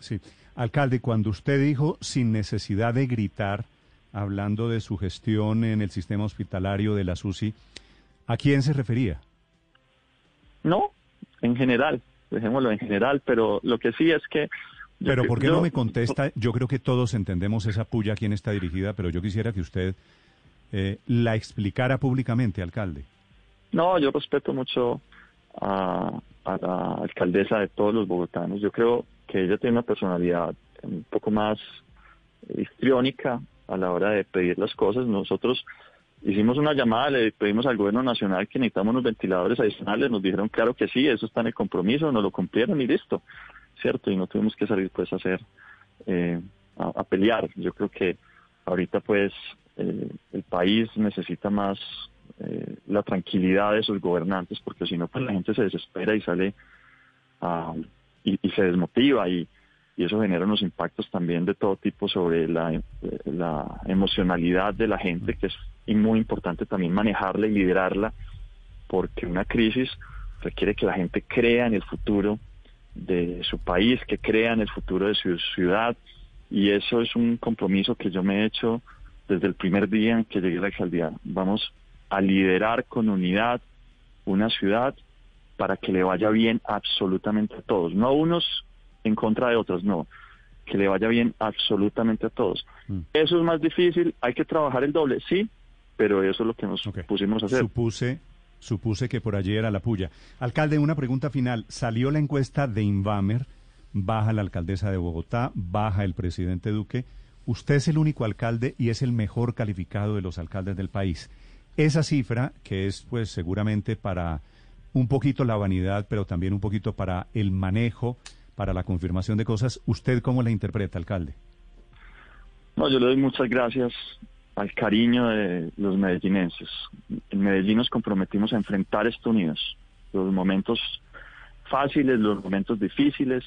Sí. Alcalde, cuando usted dijo sin necesidad de gritar, hablando de su gestión en el sistema hospitalario de la SUSI, ¿a quién se refería? No, en general, dejémoslo en general, pero lo que sí es que... Pero ¿por qué yo- no me contesta? Yo creo que todos entendemos esa puya a quién está dirigida, pero yo quisiera que usted eh, la explicara públicamente, alcalde. No, yo respeto mucho a, a la alcaldesa de todos los bogotanos. Yo creo que ella tiene una personalidad un poco más histriónica a la hora de pedir las cosas. Nosotros hicimos una llamada, le pedimos al gobierno nacional que necesitamos unos ventiladores adicionales. Nos dijeron, claro que sí, eso está en el compromiso, nos lo cumplieron y listo, ¿cierto? Y no tuvimos que salir pues a hacer, eh, a, a pelear. Yo creo que ahorita pues eh, el país necesita más eh, la tranquilidad de sus gobernantes, porque si no, pues la gente se desespera y sale a- y, se desmotiva y, eso genera unos impactos también de todo tipo sobre la, eh, la emocionalidad de la gente, que es muy importante también manejarla y liderarla, porque una crisis requiere que la gente crea en el futuro de su país, que crea en el futuro de su ciudad, y eso es un compromiso que yo me he hecho desde el primer día en que llegué a la alcaldía. Vamos a liderar con unidad una ciudad para que le vaya bien absolutamente a todos, no unos en contra de otros, no, que le vaya bien absolutamente a todos. Mm. Eso es más difícil, hay que trabajar el doble, sí, pero eso es lo que nos pusimos a hacer. Supuse, supuse que por allí era la puya. Alcalde, una pregunta final. Salió la encuesta de Invamer, baja la alcaldesa de Bogotá, baja el presidente Duque. Usted es el único alcalde y es el mejor calificado de los alcaldes del país. Esa cifra, que es pues seguramente para un poquito la vanidad, pero también un poquito para el manejo, para la confirmación de cosas, ¿usted cómo la interpreta, alcalde? No, yo le doy muchas gracias al cariño de los medellinenses. En Medellín nos comprometimos a enfrentar esto unidos. Los momentos fáciles, los momentos difíciles.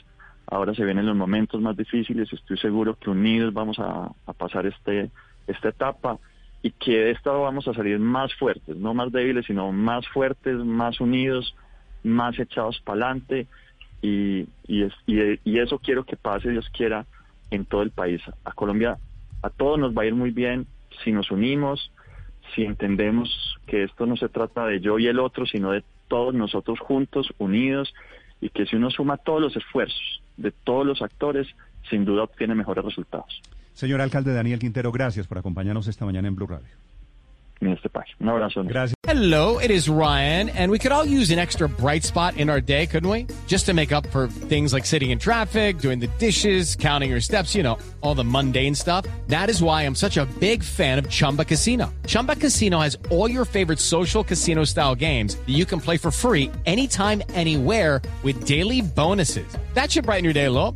Ahora se vienen los momentos más difíciles. Estoy seguro que unidos vamos a, a pasar este esta etapa y que de esta vamos a salir más fuertes, no más débiles, sino más fuertes, más unidos, más echados para adelante. Y, y, es- y- y eso quiero que pase, Dios quiera, en todo el país. A Colombia, a todos nos va a ir muy bien si nos unimos, si entendemos que esto no se trata de yo y el otro, sino de todos nosotros juntos, unidos, y que si uno suma todos los esfuerzos de todos los actores, sin duda obtiene mejores resultados Señor alcalde Daniel Quintero, gracias por acompañarnos esta mañana en Blue Radio. en este país. Un abrazo. Gracias. Hello, it is Ryan, and we could all use an extra bright spot in our day, couldn't we? Just to make up for things like sitting in traffic, doing the dishes, counting your steps, you know, all the mundane stuff. That is why I'm such a big fan of Chumba Casino. Chumba Casino has all your favorite social casino style games that you can play for free anytime, anywhere with daily bonuses. That should brighten your day a little.